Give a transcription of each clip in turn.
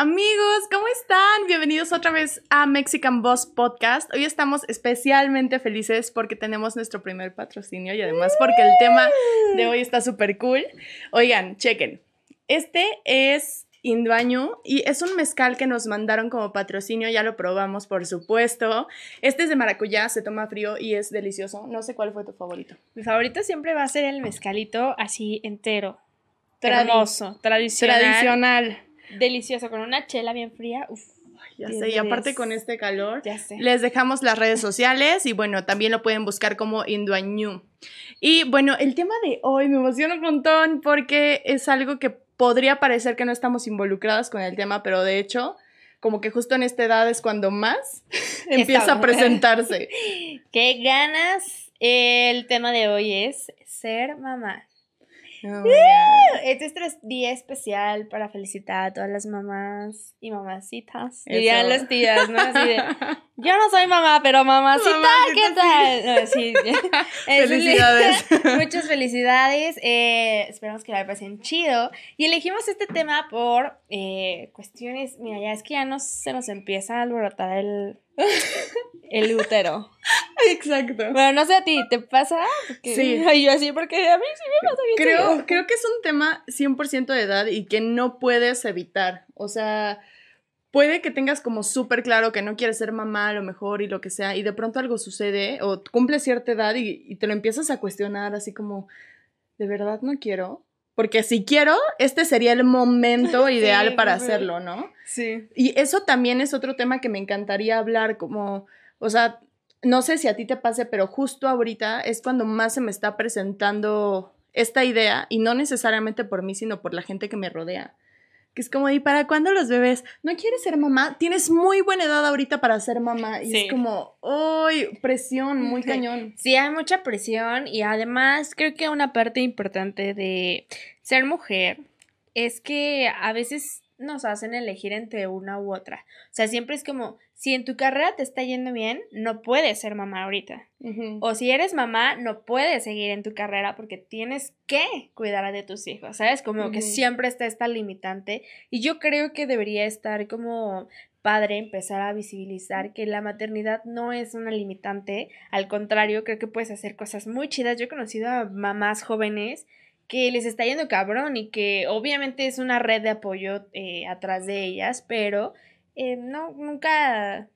Amigos, ¿cómo están? Bienvenidos otra vez a Mexican Boss Podcast. Hoy estamos especialmente felices porque tenemos nuestro primer patrocinio y además porque el tema de hoy está súper cool. Oigan, chequen. Este es Induaño y es un mezcal que nos mandaron como patrocinio, ya lo probamos por supuesto. Este es de maracuyá, se toma frío y es delicioso. No sé cuál fue tu favorito. Mi favorito siempre va a ser el mezcalito así entero. Tradi- Hermoso, tradicional. Tradicional. Delicioso, con una chela bien fría. Uf, Ya sé, y aparte con este calor. ya sé. Les dejamos las redes sociales y bueno, también lo pueden buscar como Induañu. Y bueno, el tema de hoy me emociona un montón porque es algo que podría parecer que no estamos involucradas con el tema, pero de hecho, como que justo en esta edad es cuando más empieza a presentarse. ¿Qué ganas? El tema de hoy es ser mamá. Oh, yeah. Este es nuestro día especial para felicitar a todas las mamás y mamacitas. Eso. Dirían las tías, ¿no? Así de, yo no soy mamá, pero mamacita, ¿qué tal? No, sí. Es- Felicidades. Muchas felicidades. eh, esperamos que la pasen chido. Y elegimos este tema por eh, cuestiones. Mira, ya es que ya nos, se nos empieza a alborotar el, el útero. Exacto. Bueno, no sé a ti, ¿te pasa? Porque- Sí. Ay, yo así, porque a mí sí me pasa bien. Creo, creo que es un tema 100% de edad y que no puedes evitar. O sea, puede que tengas como súper claro que no quieres ser mamá a lo mejor y lo que sea, y de pronto algo sucede o cumples cierta edad y, y te lo empiezas a cuestionar así como, ¿de verdad no quiero? Porque si quiero, este sería el momento Sí, ideal para hacerlo, ¿no? Sí. Y eso también es otro tema que me encantaría hablar, como, o sea, no sé si a ti te pase, pero justo ahorita es cuando más se me está presentando esta idea, y no necesariamente por mí, sino por la gente que me rodea. Que es como, ¿y para cuándo los bebés? ¿No quieres ser mamá? Tienes muy buena edad ahorita para ser mamá. Y Sí. es como, ¡ay! Presión, muy Sí. cañón. Sí, hay mucha presión y además creo que una parte importante de ser mujer es que a veces nos hacen elegir entre una u otra. O sea, siempre es como, si en tu carrera te está yendo bien, no puedes ser mamá ahorita. O si eres mamá, no puedes seguir en tu carrera porque tienes que cuidar de tus hijos, ¿sabes? Como que siempre está esta limitante. Y yo creo que debería estar como padre empezar a visibilizar que la maternidad no es una limitante. Al contrario, creo que puedes hacer cosas muy chidas. Yo he conocido a mamás jóvenes que les está yendo cabrón y que obviamente es una red de apoyo eh, atrás de ellas, pero eh, no, nunca...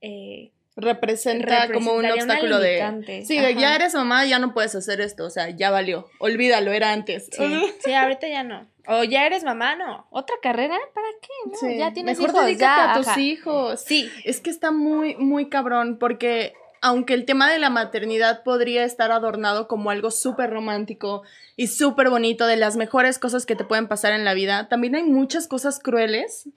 eh, Representa como un obstáculo de... Sí, de ya eres mamá, ya no puedes hacer esto, o sea, ya valió. Olvídalo, era antes. Sí, sí, ahorita ya no. O ya eres mamá, no. ¿Otra carrera? ¿Para qué? No, Sí, ya tienes Mejor hijos, dedícate ya, a tus ajá. hijos. Sí, Es que está muy, muy cabrón porque aunque el tema de la maternidad podría estar adornado como algo súper romántico y súper bonito, de las mejores cosas que te pueden pasar en la vida, también hay muchas cosas crueles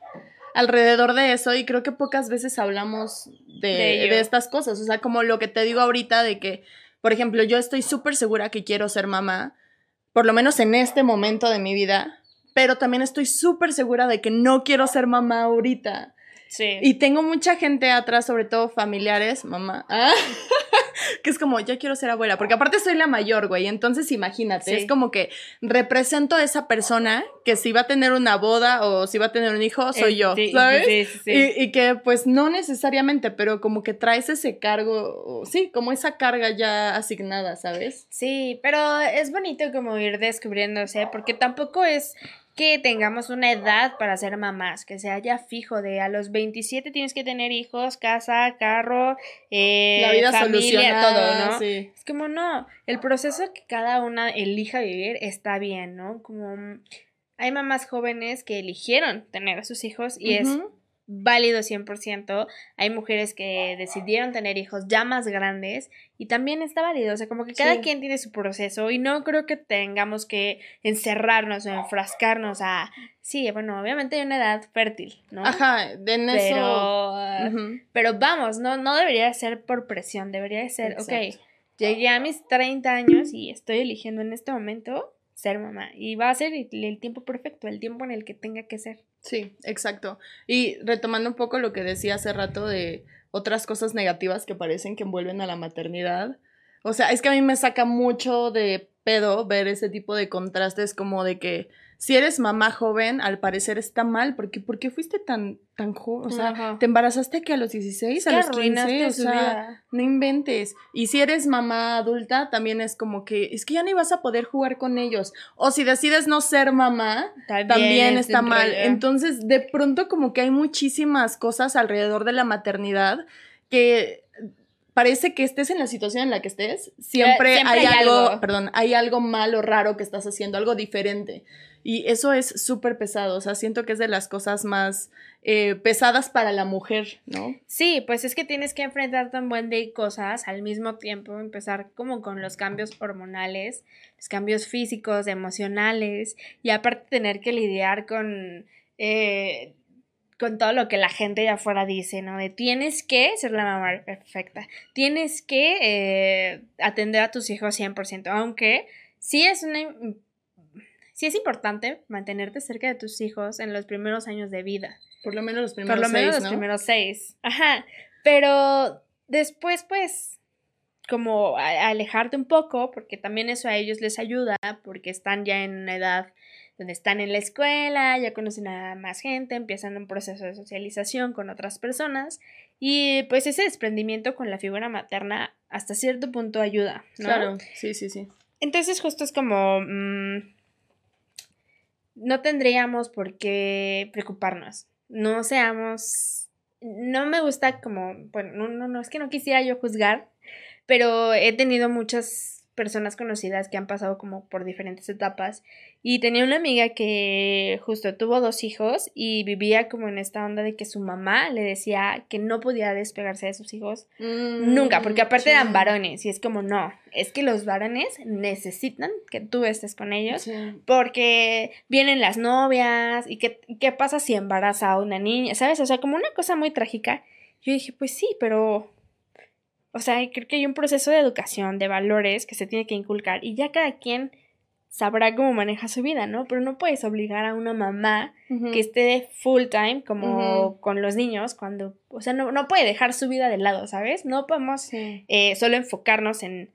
alrededor de eso y creo que pocas veces hablamos de, De ello. de estas cosas. O sea, como lo que te digo ahorita de que, por ejemplo, yo estoy súper segura que quiero ser mamá, por lo menos en este momento de mi vida, pero también estoy súper segura de que no quiero ser mamá ahorita. Sí. Y tengo mucha gente atrás, sobre todo familiares, mamá, ah, que es como, ya quiero ser abuela, porque aparte soy la mayor, güey, entonces imagínate, Sí. es como que represento a esa persona que si va a tener una boda o si va a tener un hijo, soy Eh, yo, sí, ¿sabes? sí, sí, sí. Y, y que pues no necesariamente, pero como que traes ese cargo, sí, como esa carga ya asignada, ¿sabes? Sí, pero es bonito como ir descubriéndose, porque tampoco es que tengamos una edad para ser mamás, que sea ya fijo de a los 27 tienes que tener hijos, casa, carro, eh, La vida familia, todo, ¿no? sí. Es como no, el proceso que cada una elija vivir está bien, ¿no? Como mm, hay mamás jóvenes que eligieron tener a sus hijos y es. Válido 100%. Hay mujeres que decidieron tener hijos ya más grandes y también está válido. O sea, como que cada Sí. quien tiene su proceso y no creo que tengamos que encerrarnos o enfrascarnos a... Sí, bueno, obviamente hay una edad fértil, ¿no? Ajá, en eso... Pero, ujú. pero vamos, no, no debería ser por presión, debería de ser, ok, llegué a mis 30 años y estoy eligiendo en este momento ser mamá. Y va a ser el, tiempo perfecto, el tiempo en el que tenga que ser. Sí, exacto. Y retomando un poco lo que decía hace rato de otras cosas negativas que parecen que envuelven a la maternidad. O sea, es que a mí me saca mucho de pedo ver ese tipo de contrastes como de que si eres mamá joven, al parecer está mal, porque ¿por qué fuiste tan, tan joven? O sea, Ajá. te embarazaste que a los 16, Es a los arruinaste 15, o sea, vida. no inventes. Y si eres mamá adulta, también es como que, es que ya ni vas a poder jugar con ellos. O si decides no ser mamá, también es está mal. rollo. Entonces, de pronto como que hay muchísimas cosas alrededor de la maternidad que parece que estés en la situación en la que estés, siempre, siempre hay, hay algo, algo. perdón, hay algo malo, raro que estás haciendo, algo diferente. Y eso es súper pesado, o sea, siento que es de las cosas más eh, pesadas para la mujer, ¿no? Sí, pues es que tienes que enfrentar tan buen de cosas al mismo tiempo, empezar como con los cambios hormonales, los cambios físicos, emocionales, y aparte tener que lidiar con, eh, con todo lo que la gente de afuera dice, ¿no? De tienes que ser la mamá perfecta, tienes que eh, atender a tus hijos 100%, aunque sí es una... Sí es importante mantenerte cerca de tus hijos en los primeros años de vida. Por lo menos los primeros Por lo menos seis, los ¿no? primeros seis. Ajá. Pero después, pues, como alejarte un poco, porque también eso a ellos les ayuda, porque están ya en una edad donde están en la escuela, ya conocen a más gente, empiezan un proceso de socialización con otras personas, y pues ese desprendimiento con la figura materna hasta cierto punto ayuda, ¿no? Claro, sí, sí, sí. Entonces justo es como... mm, no tendríamos por qué preocuparnos. No seamos... No me gusta como... Bueno, no, no, no, es que no quisiera yo juzgar, pero he tenido muchas personas conocidas que han pasado como por diferentes etapas y tenía una amiga que justo tuvo dos hijos y vivía como en esta onda de que su mamá le decía que no podía despegarse de sus hijos Nunca, porque aparte eran varones y es como no, es que los varones necesitan que tú estés con ellos Sí. porque vienen las novias y qué, qué pasa si embaraza a una niña, ¿sabes? O sea, como una cosa muy trágica. Yo dije, pues sí, pero, o sea, creo que hay un proceso de educación, de valores que se tiene que inculcar y ya cada quien sabrá cómo maneja su vida, ¿no? Pero no puedes obligar a una mamá que esté full time como con los niños cuando, o sea, no, no puede dejar su vida de lado, ¿sabes? No podemos Sí. eh, solo enfocarnos en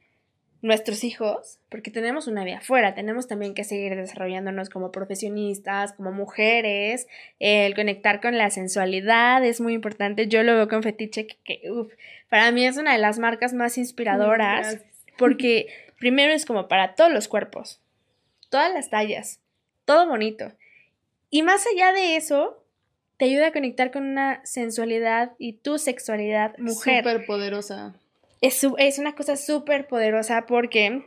nuestros hijos, porque tenemos una vida afuera, tenemos también que seguir desarrollándonos como profesionistas, como mujeres, eh, el conectar con la sensualidad es muy importante, yo lo veo con Fetiche, que, que, uf, para mí es una de las marcas más inspiradoras, Gracias. porque primero es como para todos los cuerpos, todas las tallas, todo bonito, y más allá de eso, te ayuda a conectar con una sensualidad y tu sexualidad mujer Súper poderosa. Es, su- es una cosa súper poderosa porque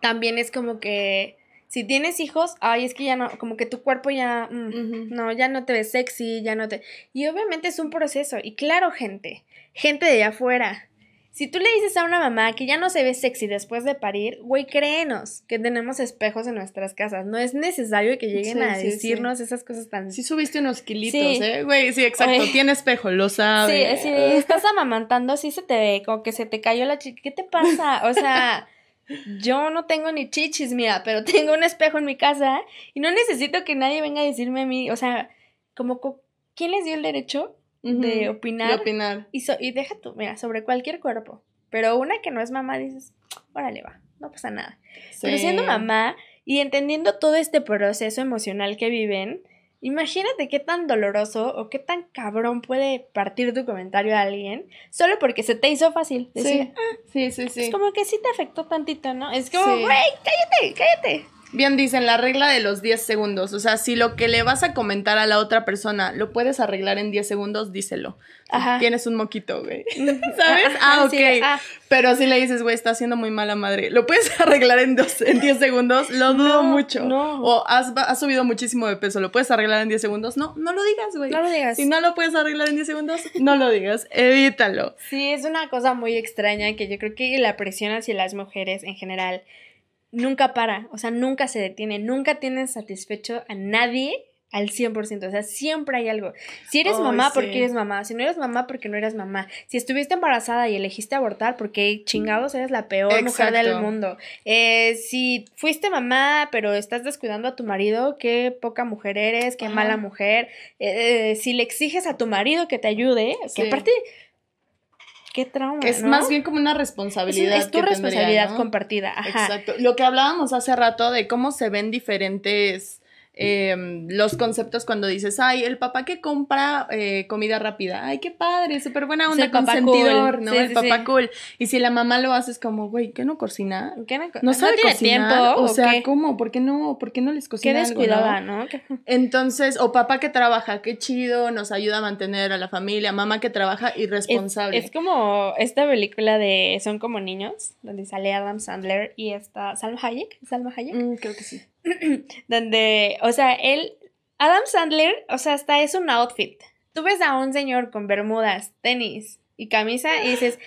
también es como que si tienes hijos, ay, es que ya no, como que tu cuerpo ya, mm, no, ya no te ves sexy, ya no te... Y obviamente es un proceso. Y claro, gente, gente de allá afuera. Si tú le dices a una mamá que ya no se ve sexy después de parir, güey, créenos que tenemos espejos en nuestras casas. No es necesario que lleguen Sí, a sí, sí. decirnos esas cosas tan... Sí subiste unos kilitos, Sí. ¿eh? Güey, sí, exacto. Oye. Tiene espejo, lo sabe. Sí, de, estás amamantando, sí se te ve, como que se te cayó la chica. ¿Qué te pasa? O sea, yo no tengo ni chichis, mira, pero tengo un espejo en mi casa y no necesito que nadie venga a decirme a mí, o sea, como, co- ¿quién les dio el derecho Ujú. de opinar? De opinar. Y, so- y deja tú, mira, sobre cualquier cuerpo. Pero una que no es mamá, dices, órale, va, no pasa nada. Pero Sí. siendo mamá y entendiendo todo este proceso emocional que viven, imagínate qué tan doloroso o qué tan cabrón puede partir tu comentario a alguien solo porque se te hizo fácil. Decir, Sí, sí, sí. sí. Es como que sí te afectó tantito, ¿no? Es como, Sí. güey, cállate, cállate. Bien dicen la regla de los 10 segundos. O sea, si lo que le vas a comentar a la otra persona lo puedes arreglar en 10 segundos, díselo. Ajá. Tienes un moquito, güey. ¿Sabes? Ah, ok. sí, ah. Pero si le dices, güey, está haciendo muy mala madre, ¿lo puedes arreglar en, dos, en 10 segundos? Lo dudo No, mucho. no. O has subido muchísimo de peso, ¿lo puedes arreglar en 10 segundos? No, no lo digas, güey. No lo digas. Si no lo puedes arreglar en 10 segundos, no lo digas. Evítalo. Sí, es una cosa muy extraña que yo creo que la presión hacia las mujeres en general nunca para, o sea, nunca se detiene, nunca tienen satisfecho a nadie al 100%, o sea, siempre hay algo. Si eres mamá, sí. porque eres mamá, si no eres mamá, porque no eres mamá. Si estuviste embarazada y elegiste abortar, porque chingados eres la peor mujer del mundo. Eh, si fuiste mamá, pero estás descuidando a tu marido, qué poca mujer eres, qué Ajá. mala mujer. Eh, si le exiges a tu marido que te ayude, Sí. que aparte... Qué trauma. Es ¿no? más bien como una Es, responsabilidad. es tu que tendría, responsabilidad ¿no? compartida. Ajá. Exacto. Lo que hablábamos hace rato de cómo se ven diferentes em, los conceptos cuando dices, ay, el papá que compra eh, comida rápida, ay, qué padre, súper buena onda, consentidor, ¿no? el papá cool. Y si la mamá lo hace, es como, güey, ¿qué no cocina? ¿Qué no, ¿No sabe tiene tiempo? O, sea, ¿cómo? ¿Por qué no, por qué no les cocina? Qué descuidada, ¿no? Entonces, o papá que trabaja, qué chido, nos ayuda a mantener a la familia, mamá que trabaja irresponsable. Es, es como esta película de Son como niños, donde sale Adam Sandler y está Salma Hayek. ¿Salma Hayek? Mm, creo que sí. donde, o sea, él, Adam Sandler, o sea, hasta es un outfit. Tú ves a un señor con bermudas, tenis y camisa y dices,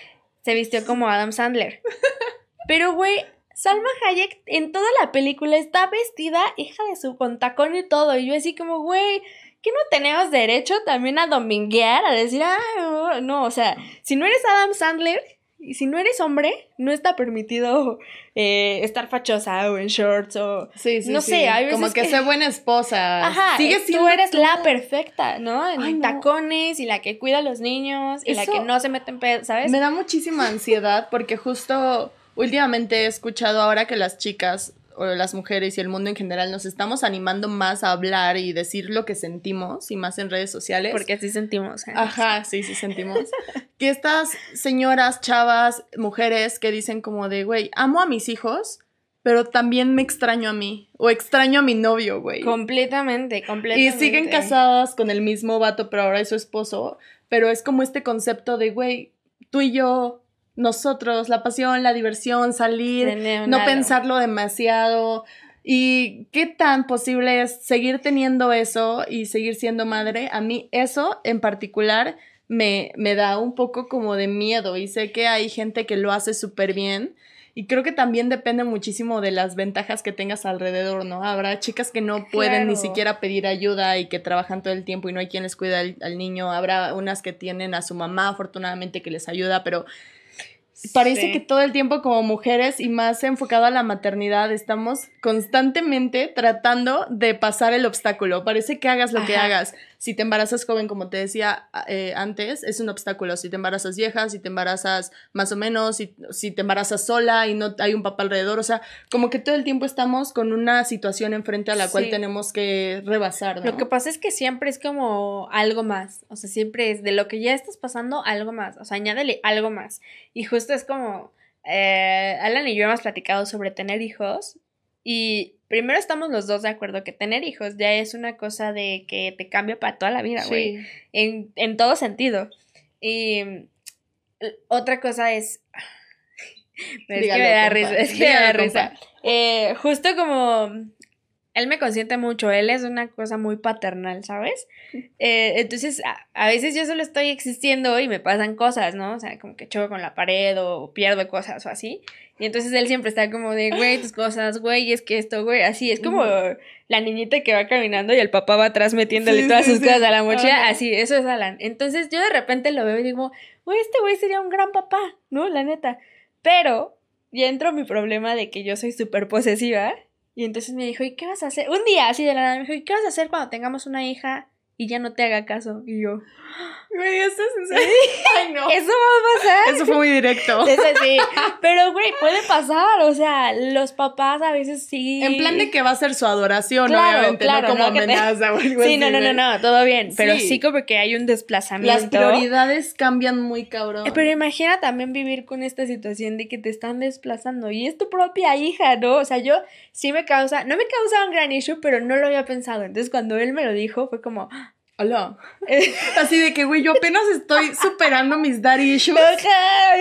se vistió como Adam Sandler. Pero, güey, Salma Hayek en toda la película está vestida, hija de su, con tacón y todo. Y yo así como, güey, ¿qué no tenemos derecho también a dominguear? A decir, ah, no, o sea, si no eres Adam Sandler, y si no eres hombre, no está permitido eh, estar fachosa o en shorts o... Sí, sí, no sé, hay veces Como que, que... buena esposa. Ajá, Sigue siendo tú eres la perfecta, ¿no? En tacones y la que cuida a los niños y la que no se mete en pedo, ¿sabes? Me da muchísima ansiedad porque justo últimamente he escuchado ahora que las chicas o las mujeres y el mundo en general nos estamos animando más a hablar y decir lo que sentimos y más en redes sociales. Porque así sentimos. ¿eh? Ajá, sí, sí sentimos. que estas señoras, chavas, mujeres que dicen como de, güey, amo a mis hijos, pero también me extraño a mí o extraño a mi novio, güey. Completamente, completamente. Y siguen casadas con el mismo vato, pero ahora es su esposo, pero es como este concepto de, güey, tú y yo nosotros, la pasión, la diversión, salir, no pensarlo demasiado. ¿Y qué tan posible es seguir teniendo eso y seguir siendo madre? A mí eso en particular me, me da un poco como de miedo y sé que hay gente que lo hace súper bien. Y creo que también depende muchísimo de las ventajas que tengas alrededor, ¿no? Habrá chicas que no pueden ni siquiera pedir ayuda y que trabajan todo el tiempo y no hay quien les cuida al niño. Habrá unas que tienen a su mamá, afortunadamente, que les ayuda, pero Parece que todo el tiempo como mujeres y más enfocado a la maternidad estamos constantemente tratando de pasar el obstáculo. Parece que hagas lo que hagas. Si te embarazas joven, como te decía eh, antes, es un obstáculo. Si te embarazas vieja, si te embarazas más o menos, si, si te embarazas sola y no hay un papá alrededor. O sea, como que todo el tiempo estamos con una situación enfrente a la cual tenemos que rebasar. Lo que pasa es que siempre es como algo más. O sea, siempre es de lo que ya estás pasando, algo más. O sea, añádele algo más. Y justo es como. Eh, Alan y yo hemos platicado sobre tener hijos y primero estamos los dos de acuerdo que tener hijos ya es una cosa de que te cambia para toda la vida, güey. En, en todo sentido. Y otra cosa es. es que me da risa. Es que me da risa. Eh, justo como él me consiente mucho, él es una cosa muy paternal, ¿sabes? Eh, entonces, a, veces yo solo estoy existiendo y me pasan cosas, ¿no? O sea, como que choco con la pared o pierdo cosas o así. Y entonces él siempre está como de, güey, tus cosas, güey, es que esto, güey, así. Es como la niñita que va caminando y el papá va atrás metiéndole todas sus cosas a la mochila. Así, eso es Alan. Entonces yo de repente lo veo y digo, güey, este güey sería un gran papá, ¿no? La neta. Pero ya entro mi problema de que yo soy súper posesiva y entonces me dijo, ¿y qué vas a hacer? Un día así de la nada me dijo, ¿y qué vas a hacer cuando tengamos una hija y ya no te haga caso? Y yo, Güey, ¿eso es en Ay, no. Eso va a pasar. Eso fue muy directo. Eso sí. Pero, güey, puede pasar. O sea, los papás a veces sí. En plan de que va a ser su adoración, obviamente, claro, no como amenaza o algo Sí, no, no, no, no, todo bien. Pero sí. como que hay un desplazamiento. Las prioridades cambian muy cabrón. Eh, pero imagina también vivir con esta situación de que te están desplazando y es tu propia hija, ¿no? O sea, yo sí me causa, no me causa un gran issue, pero no lo había pensado. Entonces, cuando él me lo dijo, fue como, Hola. Así de que, güey, yo apenas estoy superando mis daddy issues.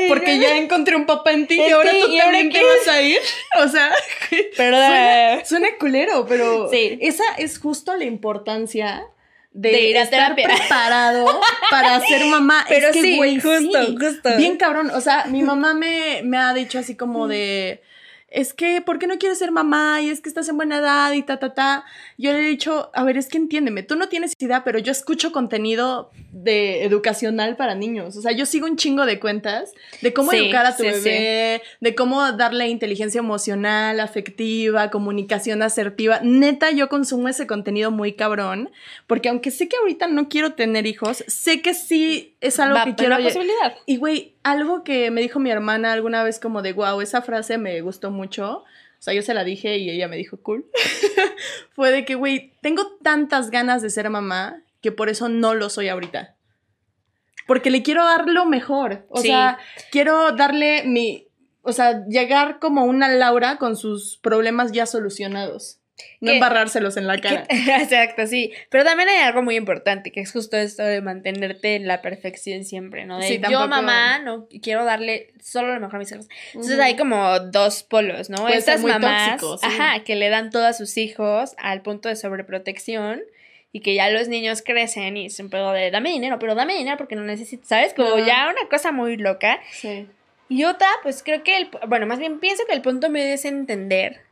porque ya encontré un papá en ti y ahora tú también te vas a ir. O sea, pero suena, culero, pero esa es justo la importancia de, estar preparado para ser mamá. Pero sí, justo, justo. Bien cabrón. O sea, mi mamá me, me ha dicho así como de es que, ¿por qué no quieres ser mamá? Y es que estás en buena edad y ta, ta, ta. Yo le he dicho, a ver, es que entiéndeme, tú no tienes idea, pero yo escucho contenido de educacional para niños. O sea, yo sigo un chingo de cuentas de cómo educar a tu bebé, de cómo darle inteligencia emocional, afectiva, comunicación asertiva. Neta, yo consumo ese contenido muy cabrón, porque aunque sé que ahorita no quiero tener hijos, sé que sí es algo que quiero. Una posibilidad. Y güey, algo que me dijo mi hermana alguna vez como de, wow, esa frase me gustó mucho. sea, yo se la dije y ella me dijo, cool, fue de que, güey, tengo tantas ganas de ser mamá que por eso no lo soy ahorita. Porque le quiero dar lo mejor. O sea, quiero darle mi, o sea, llegar como una Laura con sus problemas ya solucionados. No embarrárselos en la cara. exacto, sí. Pero también hay algo muy importante, que es justo esto de mantenerte en la perfección siempre, ¿no? De yo, mamá, no quiero darle solo lo mejor a mis hijos. Entonces hay como dos polos, ¿no? Estas mamás, ajá, que le dan todo a sus hijos al punto de sobreprotección y que ya los niños crecen y pedo de dame dinero, pero dame dinero porque no necesito, ¿sabes? Como ya una cosa muy loca. Sí. Y otra, pues creo que el, bueno, más bien pienso que el punto medio es entender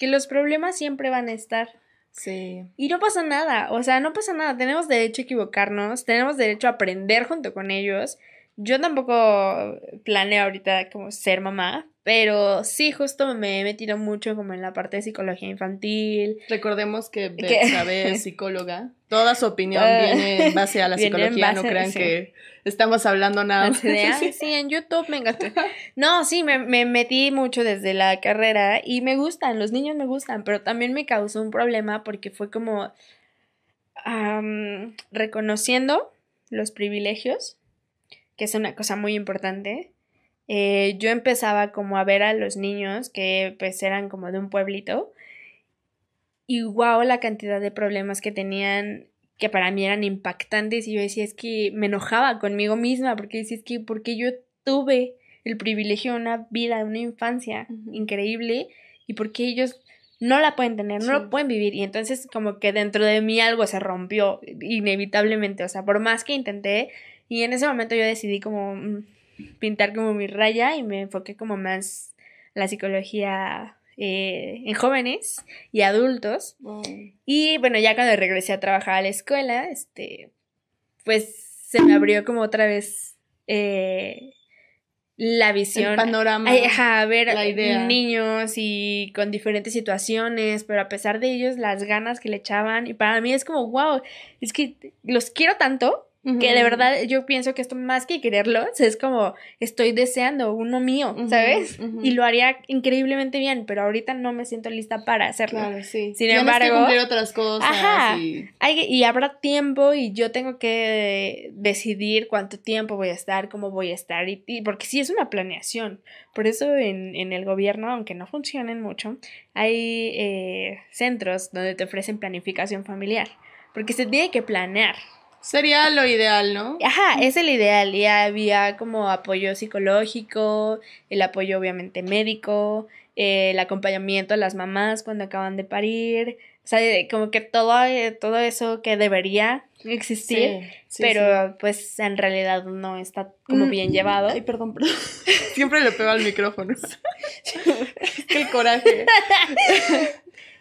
que los problemas siempre van a estar. Sí. Y no pasa nada, o sea, no pasa nada, tenemos derecho a equivocarnos, tenemos derecho a aprender junto con ellos. Yo tampoco planeo ahorita como ser mamá, pero sí, justo me he metido mucho como en la parte de psicología infantil. Recordemos que Betsabe es psicóloga. Toda su opinión viene en base a la psicología, no crean que estamos hablando nada. sí. sí, en YouTube me engasté. No, sí, me, me, metí mucho desde la carrera y me gustan, los niños me gustan, pero también me causó un problema porque fue como reconociendo los privilegios, que es una cosa muy importante eh, yo empezaba como a ver a los niños que pues eran como de un pueblito y wow la cantidad de problemas que tenían que para mí eran impactantes y yo decía es que me enojaba conmigo misma porque decía es que porque yo tuve el privilegio de una vida, de una infancia increíble y porque ellos no la pueden tener, no lo pueden vivir y entonces como que dentro de mí algo se rompió inevitablemente, o sea, por más que intenté y en ese momento yo decidí como mm, pintar como mi raya y me enfoqué como más la psicología eh, en jóvenes y adultos. Y bueno, ya cuando regresé a trabajar a la escuela, este, pues se me abrió como otra vez eh, la visión. El panorama. a ver niños y con diferentes situaciones, pero a pesar de ellos, las ganas que le echaban. Y para mí es como, wow, es que los quiero tanto que de verdad yo pienso que esto más que quererlos es como estoy deseando uno mío, ¿sabes? Y lo haría increíblemente bien, pero ahorita no me siento lista para hacerlo. Claro, sí. Sin embargo, cumplir otras cosas. Ajá, y... Hay, y habrá tiempo y yo tengo que decidir cuánto tiempo voy a estar, cómo voy a estar, y, porque sí es una planeación. Por eso en, en el gobierno, aunque no funcionen mucho, hay eh, centros donde te ofrecen planificación familiar, porque se tiene que planear. Sería lo ideal, ¿no? Ajá, es el ideal. Y había como apoyo psicológico, el apoyo obviamente médico, el acompañamiento a las mamás cuando acaban de parir. O sea, como que todo, eh, todo eso que debería existir, pero pues en realidad no está como mm, bien llevado. Ay, perdón, perdón. Siempre le pego al micrófono. Qué coraje.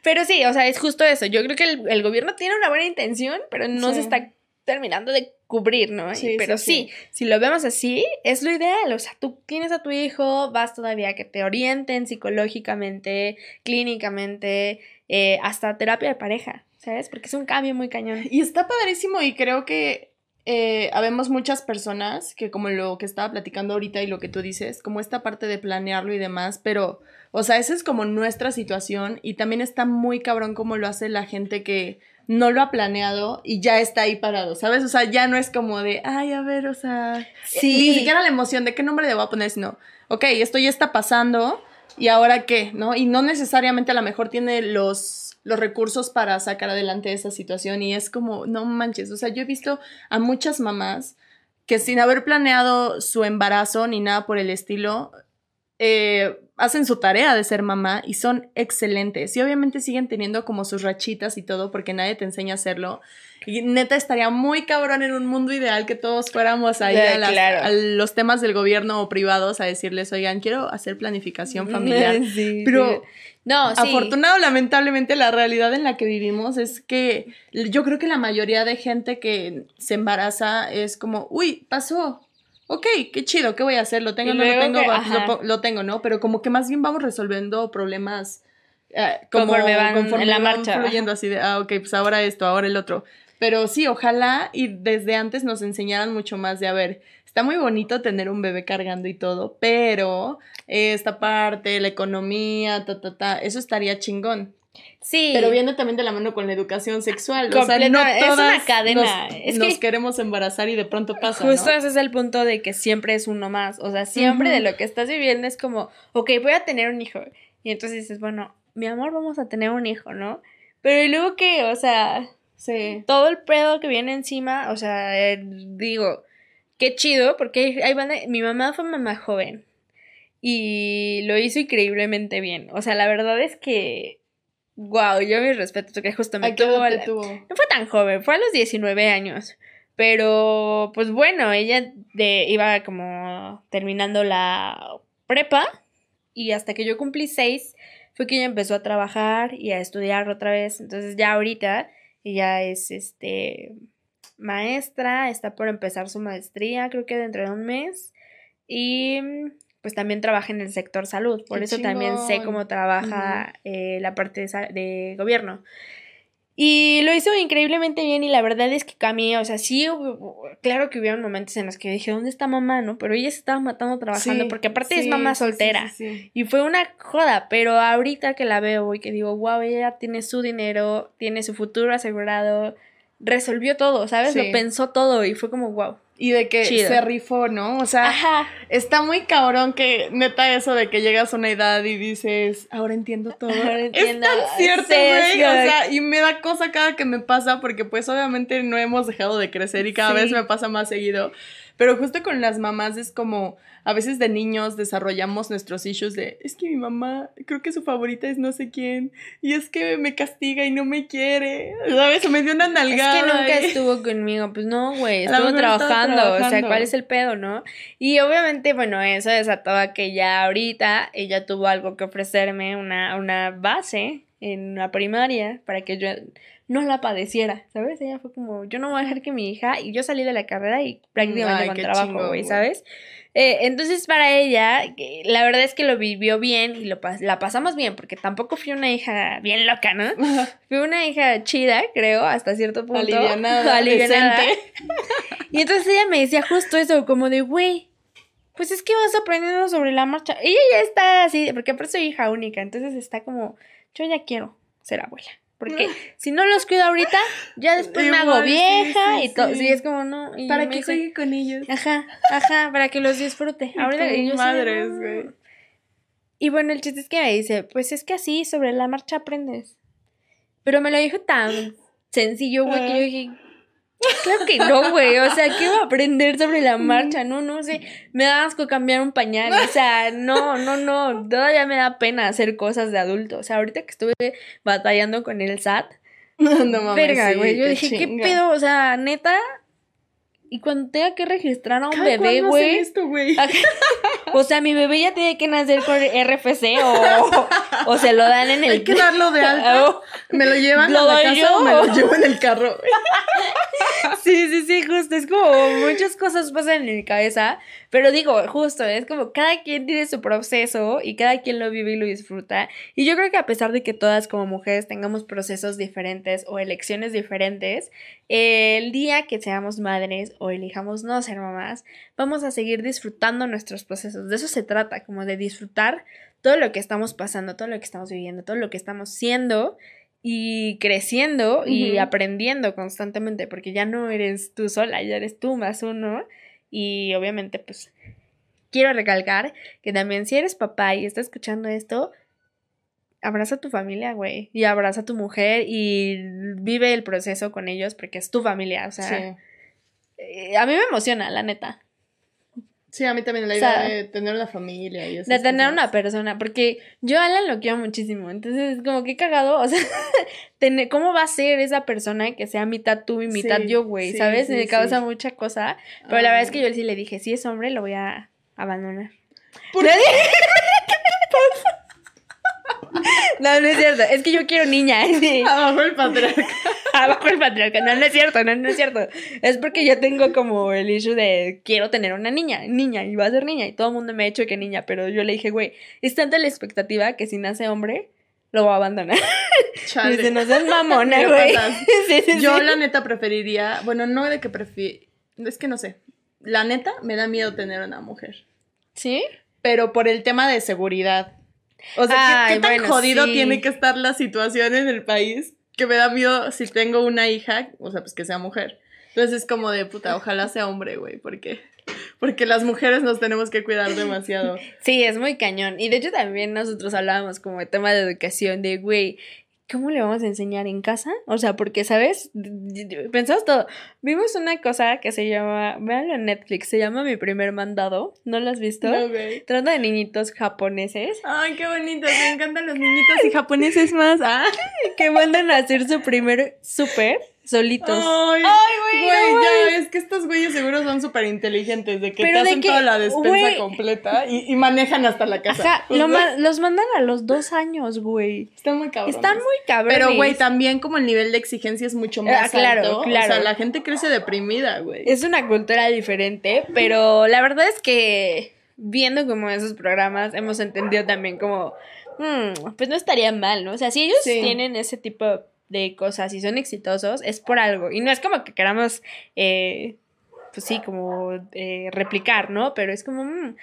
Pero sí, o sea, es justo eso. Yo creo que el, gobierno tiene una buena intención, pero no se está terminando de cubrir, ¿no? Sí, pero sí, si lo vemos así, es lo ideal. O sea, tú tienes a tu hijo, vas todavía a que te orienten psicológicamente, clínicamente, eh, hasta terapia de pareja, ¿sabes? Porque es un cambio muy cañón. Y está padrísimo y creo que eh, habemos muchas personas que como lo que estaba platicando ahorita y lo que tú dices, como esta parte de planearlo y demás, pero, o sea, esa es como nuestra situación y también está muy cabrón como lo hace la gente que no lo ha planeado y ya está ahí parado, ¿sabes? O sea, ya no es como de, ay, a ver, o sea, sí. ni siquiera la emoción de qué nombre le voy a poner, sino, ok, esto ya está pasando y ahora qué, ¿no? Y no necesariamente a lo mejor tiene los, los recursos para sacar adelante esa situación y es como, no manches, o sea, yo he visto a muchas mamás que sin haber planeado su embarazo ni nada por el estilo, eh, hacen su tarea de ser mamá y son excelentes. Y obviamente siguen teniendo como sus rachitas y todo porque nadie te enseña a hacerlo. Y neta estaría muy cabrón en un mundo ideal que todos fuéramos ahí a, los temas del gobierno o privados a decirles, oigan, quiero hacer planificación familiar. Pero no, afortunado, lamentablemente, la realidad en la que vivimos es que yo creo que la mayoría de gente que se embaraza es como, uy, pasó, ok, qué chido, ¿qué voy a hacer? Lo tengo, no lo tengo, lo, tengo, ¿no? Pero como que más bien vamos resolviendo problemas eh, como, conforme van en la marcha. fluyendo así de, ah, ok, pues ahora esto, ahora el otro. Pero sí, ojalá y desde antes nos enseñaran mucho más de, a ver, está muy bonito tener un bebé cargando y todo, pero esta parte, la economía, ta, ta, ta, eso estaría chingón. Sí. Pero viene también de la mano con la educación sexual. O sea, no es una cadena. Nos, Es nos que- queremos embarazar y de pronto pasa. Justo ¿no? ese es el punto de que siempre es uno más. O sea, siempre de lo que estás viviendo es como, ok, voy a tener un hijo. Y entonces dices, bueno, mi amor, vamos a tener un hijo, ¿no? Pero ¿y luego qué? O sea, Sí. todo el pedo que viene encima, o sea, eh, digo, qué chido, porque hay banda- mi mamá fue mamá joven y lo hizo increíblemente bien. O sea, la verdad es que, wow, yo mis respetos, porque justo me ¿A qué tuvo, edad a te la- tuvo? no fue tan joven, fue a los 19 años. Pero, pues bueno, ella de, iba como terminando la prepa y hasta que yo cumplí 6 fue que ella empezó a trabajar y a estudiar otra vez. Entonces ya ahorita ella es este maestra, está por empezar su maestría, creo que dentro de un mes. Y pues también trabaja en el sector salud, por Qué eso también sé cómo trabaja eh, la parte de, gobierno. Y lo hizo increíblemente bien y la verdad es que Cami, o sea, sí, claro que hubieron momentos en los que dije, ¿dónde está mamá, no? Pero ella se estaba matando trabajando Sí, porque aparte es mamá soltera. sí. Y fue una joda, pero ahorita que la veo y que digo, wow, ella tiene su dinero, tiene su futuro asegurado, resolvió todo, ¿sabes? Lo pensó todo y fue como, wow. Y de que Chido. se rifó, ¿no? O sea, Ajá. está muy cabrón que neta eso de que llegas a una edad y dices, ahora entiendo todo. Ahora entiendo. Es tan cierto, güey. sí, o sea, y me da cosa cada que me pasa porque pues obviamente no hemos dejado de crecer y cada Sí. vez me pasa más seguido. Pero justo con las mamás es como, a veces de niños desarrollamos nuestros issues de, es que mi mamá, creo que su favorita es no sé quién, y es que me castiga y no me quiere, ¿sabes? O me dio una Es nalgada. que nunca y- estuvo conmigo, pues no, güey, estuvo trabajando, o sea. ¿cuál es el pedo, no? Y obviamente, bueno, eso desató a que ya ahorita ella tuvo algo que ofrecerme, una, una base en la primaria para que yo no la padeciera, ¿sabes? Ella fue como, yo no voy a dejar que mi hija, y yo salí de la carrera y prácticamente Ay, con trabajo, güey. ¿sabes? Eh, entonces para ella, la verdad es que lo vivió bien y lo pas- la pasamos bien, porque tampoco fui una hija bien loca, ¿no? Fui una hija chida, creo, hasta cierto punto. Alivianada, Alivianada. Y entonces ella me decía justo eso, como de, güey, pues es que vas aprendiendo sobre la marcha. Ella ya está así, porque aparte soy hija única, entonces está como, yo ya quiero ser abuela. Porque si no los cuido ahorita, ya después me hago sí, vieja sí, y todo. sí. Sí, es como, no. y Para que juegue con ellos. Ajá, ajá, para que los disfrute. Ahorita y yo madres, "No". güey. Y bueno, el chiste es que me dice, pues es que así sobre la marcha aprendes. Pero me lo dijo tan sencillo, güey, que yo dije, claro que no, güey. O sea, ¿qué va a aprender sobre la marcha? No, no sé. Me da asco cambiar un pañal. O sea, no, no, no. Todavía me da pena hacer cosas de adulto. O sea, ahorita que estuve batallando con el SAT, No, mames. verga, sí, güey. Yo dije, ¿qué pedo? O sea, neta. Y cuando tenga que registrar a un bebé, güey. esto, güey? O sea, mi bebé ya tiene que nacer con RFC o, o se lo dan en el. Hay que darlo de alta. Oh, ¿Me lo llevan ¿Lo a la casa yo? o me lo llevo en el carro? Sí, sí, sí, justo. Es como muchas cosas pasan en mi cabeza. Pero digo, justo, es como cada quien tiene su proceso y cada quien lo vive y lo disfruta. Y yo creo que a pesar de que todas como mujeres tengamos procesos diferentes o elecciones diferentes, el día que seamos madres o elijamos no ser mamás, vamos a seguir disfrutando nuestros procesos. De eso se trata, como de disfrutar todo lo que estamos pasando, todo lo que estamos viviendo, todo lo que estamos siendo y creciendo y aprendiendo constantemente, porque ya no eres tú sola, ya eres tú más uno. Y obviamente, pues, quiero recalcar que también si eres papá y estás escuchando esto, abraza a tu familia, güey, y abraza a tu mujer y vive el proceso con ellos porque es tu familia, o sea, Sí. eh, a mí me emociona, la neta. Sí, a mí también la O idea sea, de tener una familia y De tener una persona, porque yo a Alan lo quiero muchísimo, entonces como que cagado, o sea, tener, ¿cómo va a ser esa persona que sea mitad tú y mitad Sí, yo, güey? sí, ¿Sabes? sí, Me causa mucha cosa, pero la verdad es que yo sí le dije, si es hombre, lo voy a abandonar. ¿Por Le dije, No, no es cierto, es que yo quiero niña, sí. Abajo el patriarca. abajo el patriarca, no, no es cierto, no, no es cierto, es porque yo tengo como el issue de quiero tener una niña, niña, y va a ser niña, y todo el mundo me ha dicho que niña, pero yo le dije, güey, es tanta la expectativa que si nace hombre, lo voy a abandonar. Chale. Dice, no seas mamona, güey. pasas. Sí, sí, Yo la neta preferiría, bueno, no de que prefiero, es que no sé. la neta, me da miedo tener una mujer. ¿Sí? Pero por el tema de seguridad. O sea, ¿qué, tan bueno, jodido sí. tiene que estar la situación en el país que me da miedo si tengo una hija, o sea, pues que sea mujer. Entonces es como de puta, ojalá sea hombre, güey, porque porque las mujeres nos tenemos que cuidar demasiado. Sí, es muy cañón. Y de hecho también nosotros hablábamos como de tema de educación, de, güey, ¿cómo le vamos a enseñar en casa? O sea, porque, ¿sabes? Pensamos todo. Vimos una cosa que se llama, véanlo en Netflix, se llama Mi Primer Mandado. ¿No lo has visto? No, güey. Trata de niñitos japoneses Ay, qué bonito, me encantan los niñitos y japoneses más. Ah. que mandan a hacer su primer súper solitos. Ay, Ay, güey, no ya, es que estos güeyes seguro son súper inteligentes, de que Pero te de hacen que, toda la despensa güey. completa y, y manejan hasta la casa. Ajá, lo ma- los mandan a los dos años, güey. Están muy cabrones. Están muy cabrones. Pero, güey, también como el nivel de exigencia es mucho más Ah, claro, alto. claro. O sea, la gente crece deprimida, güey. Es una cultura diferente, pero la verdad es que viendo como esos programas hemos entendido también como, mm, pues no estaría mal, ¿no? O sea, si ellos Sí. tienen ese tipo de cosas y son exitosos, es por algo. Y no es como que queramos, eh, pues sí, como eh, replicar, ¿no? Pero es como, mm,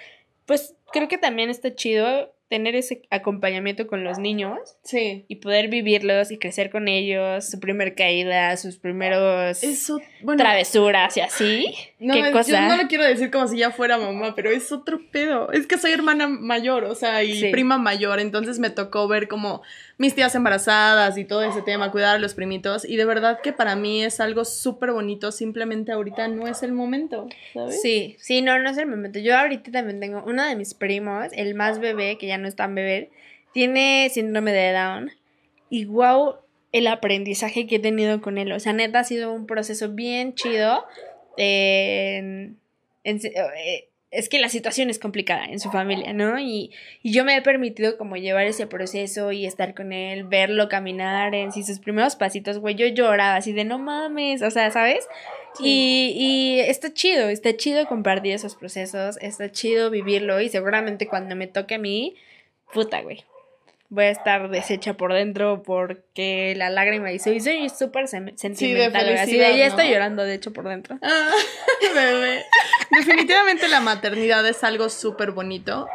pues creo que también está chido tener ese acompañamiento con los niños Sí. y poder vivirlos y crecer con ellos, su primer caída, sus primeros Eso, bueno, travesuras y así. no, ¿Qué cosa? yo no lo quiero decir como si ya fuera mamá, pero es otro pedo. Es que soy hermana mayor, o sea, y Sí. prima mayor, entonces me tocó ver como mis tías embarazadas y todo ese tema, cuidar a los primitos, y de verdad que para mí es algo súper bonito, simplemente ahorita no es el momento, ¿sabes? Sí, sí, no, no es el momento. Yo ahorita también tengo uno de mis primos, el más bebé, que ya no es tan bebé, tiene síndrome de Down. Y wow, el aprendizaje que he tenido con él. O sea, neta ha sido un proceso bien chido. en- eh, es que la situación es complicada en su familia, ¿no? Y, y yo me he permitido como llevar ese proceso y estar con él, verlo caminar en sí, sus primeros pasitos, güey, yo lloraba así de no mames, o sea, ¿sabes? Y, y está chido, está chido compartir esos procesos, está chido vivirlo y seguramente cuando me toque a mí, puta, güey. Voy a estar deshecha por dentro porque la lágrima y soy, súper sentimental, güey, así de ya estoy ¿no? llorando de hecho por dentro. Ah, bebé. Definitivamente la maternidad es algo súper bonito.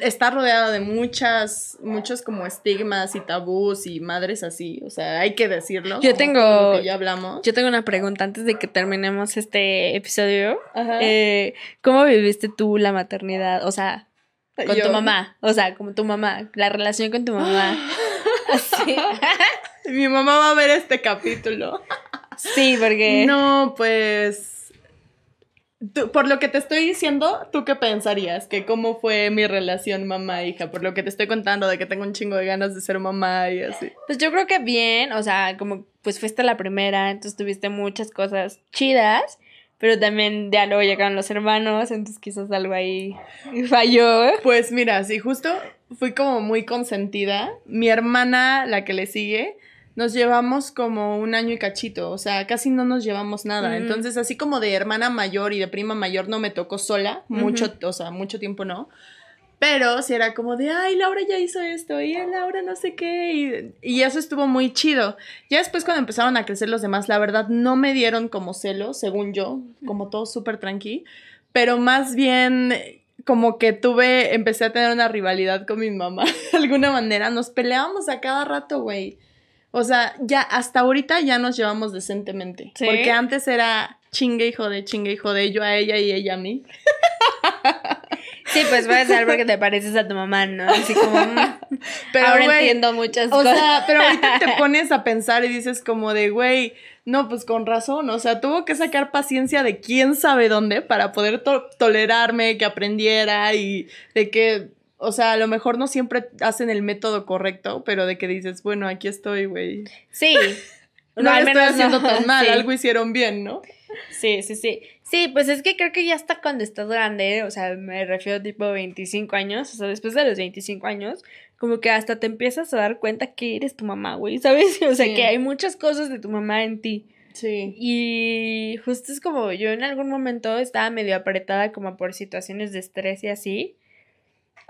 Está rodeada de muchas, muchos como estigmas y tabús y madres así. O sea, hay que decirlo. Yo tengo- que ya hablamos. Yo tengo una pregunta antes de que terminemos este episodio. Ajá. Eh, ¿Cómo viviste tú la maternidad? O sea, con Yo- tu mamá. O sea, como tu mamá. La relación con tu mamá. Mi mamá va a ver este capítulo. Sí, porque. No, pues. tú- por lo que te estoy diciendo, ¿tú qué pensarías? Que cómo fue mi relación mamá-hija. Por lo que te estoy contando de que tengo un chingo de ganas de ser mamá y así. Pues yo creo que bien. O sea, como pues fuiste la primera, entonces tuviste muchas cosas chidas. Pero también ya luego llegaron los hermanos, entonces quizás algo ahí falló. Pues mira, sí, justo fui como muy consentida. Mi hermana, la que le sigue, nos llevamos como un año y cachito, o sea, casi no nos llevamos nada. Mm. Entonces, así como de hermana mayor y de prima mayor no me tocó sola, mucho, o sea, mucho tiempo no. Pero si era como de, ay, Laura ya hizo esto, y "Ay, Laura no sé qué, y, y eso estuvo muy chido. Ya después cuando empezaron a crecer los demás, la verdad no me dieron como celos, según yo, como todo súper tranqui, pero más bien como que tuve, empecé a tener una rivalidad con mi mamá, de alguna manera, nos peleábamos a cada rato, güey. O sea, ya hasta ahorita ya nos llevamos decentemente, ¿Sí? porque antes era chingue hijo de chingue hijo de yo a ella y ella a mí. Sí, pues puede ser porque te pareces a tu mamá, ¿no? Así como. mm, Pero, ahora güey, entiendo muchas O cosas. sea, pero ahorita te pones a pensar y dices como de, güey, no, pues con razón, o sea, tuvo que sacar paciencia de quién sabe dónde para poder to- tolerarme, que aprendiera y de que, o sea, a lo mejor no siempre hacen el método correcto, pero de que dices, bueno, aquí estoy, güey. Sí. No, al lo estoy menos haciendo no. tan mal, Sí. algo hicieron bien, ¿no? Sí, sí, sí. Sí, pues es que creo que ya hasta cuando estás grande, o sea, me refiero tipo 25 años, o sea, después de los 25 años, como que hasta te empiezas a dar cuenta que eres tu mamá, güey, ¿sabes? O sea, Sí. que hay muchas cosas de tu mamá en ti. Sí. Y justo es como yo en algún momento estaba medio apretada como por situaciones de estrés y así.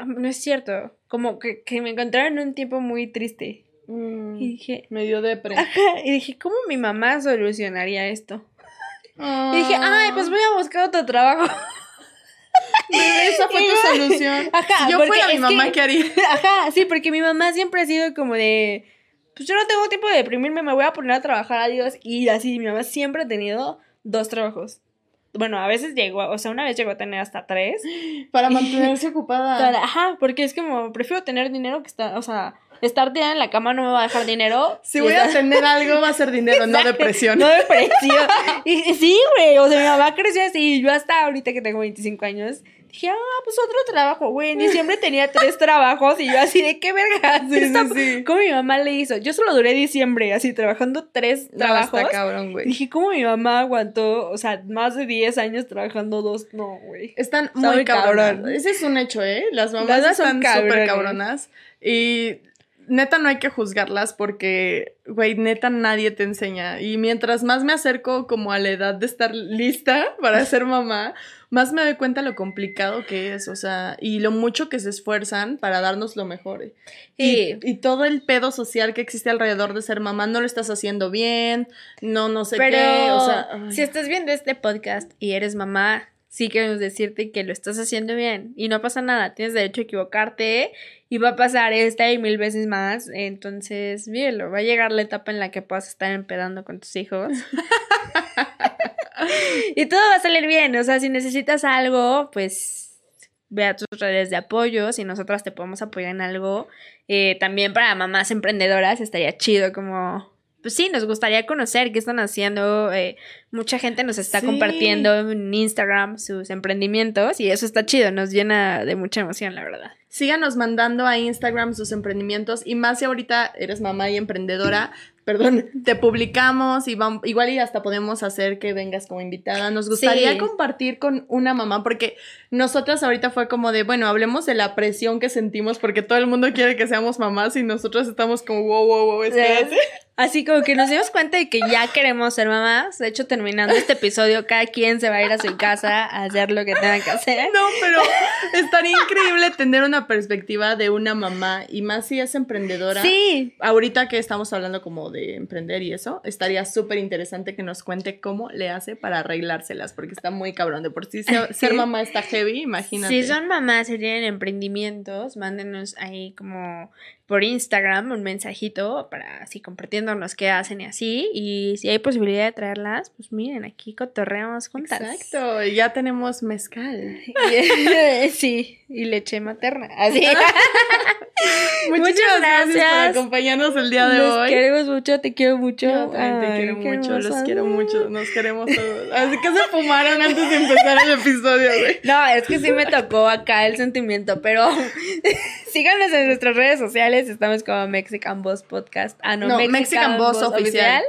No es cierto, como que, que me encontraron en un tiempo muy triste. Y dije, medio depre. ajá, y dije, ¿cómo mi mamá solucionaría esto? Y dije, ay, pues voy a buscar otro trabajo. esa fue tu solución. Ajá, yo fuera mi mamá, ¿qué haría? Ajá, sí, porque mi mamá siempre ha sido como de, pues yo no tengo tiempo de deprimirme, me voy a poner a trabajar, adiós. Y así, mi mamá siempre ha tenido dos trabajos. Bueno, a veces llegó, o sea, una vez llegó a tener hasta tres. Para mantenerse ocupada. ajá, porque es como, prefiero tener dinero que estar, o sea, estar tirada en la cama no me va a dejar dinero. Si voy a tener algo, va a ser dinero, no depresión. No depresión. y, sí, güey, o sea, mi mamá creció así, yo hasta ahorita que tengo 25 años, Dije, ah, pues otro trabajo, güey. En diciembre tenía tres trabajos y yo así de qué verga. Sí, sí, sí. ¿Cómo mi mamá le hizo? Yo solo duré diciembre, así trabajando tres trabajos. cabrón, güey. Dije, ¿cómo mi mamá aguantó, o sea, más de 10 años trabajando dos? No, güey. Están muy, cabronas. Ese es un hecho, ¿eh? Las mamás están súper cabronas. Y neta no hay que juzgarlas porque, güey, neta nadie te enseña. Y mientras más me acerco como a la edad de estar lista para ser mamá, más me doy cuenta lo complicado que es, o sea, y lo mucho que se esfuerzan para darnos lo mejor. Y, y, todo el pedo social que existe alrededor de ser mamá, no lo estás haciendo bien, no, no sé qué, o sea... Si estás viendo este podcast y eres mamá, sí queremos decirte que lo estás haciendo bien y no pasa nada, tienes derecho a equivocarte y va a pasar esta y mil veces más, entonces míralo, va a llegar la etapa en la que puedas estar empedando con tus hijos. y todo va a salir bien, o sea, si necesitas algo, pues ve a tus redes de apoyo, si nosotras te podemos apoyar en algo, eh, también para mamás emprendedoras estaría chido como pues sí, nos gustaría conocer qué están haciendo. Eh, mucha gente nos está compartiendo en Instagram sus emprendimientos y eso está chido, nos llena de mucha emoción, la verdad. Síganos mandando a Instagram sus emprendimientos y más si ahorita eres mamá y emprendedora, perdón, te publicamos y vamos, igual y hasta podemos hacer que vengas como invitada. Nos gustaría compartir con una mamá porque nosotras ahorita fue como de, bueno, hablemos de la presión que sentimos porque todo el mundo quiere que seamos mamás y nosotros estamos como, wow, wow, wow, espérate. Así como que nos dimos cuenta de que ya queremos ser mamás. De hecho, terminando este episodio, cada quien se va a ir a su casa a hacer lo que tenga que hacer. No, pero estaría increíble tener una perspectiva de una mamá y más si es emprendedora. Sí. Ahorita que estamos hablando como de emprender y eso, estaría súper interesante que nos cuente cómo le hace para arreglárselas, porque está muy cabrón. De por sí ser, mamá está heavy, imagínate. Si son mamás y tienen emprendimientos, mándenos ahí como por Instagram un mensajito para así compartiéndonos qué hacen y así. Y si hay posibilidad de traerlas, pues miren, aquí cotorreamos juntas. Exacto, ya tenemos mezcal. sí, y leche materna. Así. Muchas gracias. por acompañarnos el día de hoy. Los queremos mucho, te quiero mucho. te quiero mucho, los quiero mucho, nos queremos todos. Así que se fumaron antes de empezar el episodio, güey. No, es que sí me tocó acá el sentimiento, pero síganos en nuestras redes sociales estamos como Mexican Boss Podcast. Ah, no, Mexican, Boss, oficial.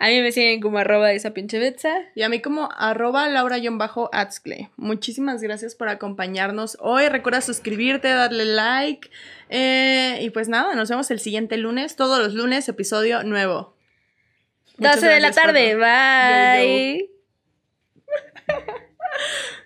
A mí me siguen como arroba esa pinche betza. Y a mí como arroba laura-atzcle. Muchísimas gracias por acompañarnos hoy. Recuerda suscribirte, darle like. Eh, y pues nada, nos vemos el siguiente lunes. Todos los lunes, episodio nuevo. Muchas 12 de la tarde. Bye.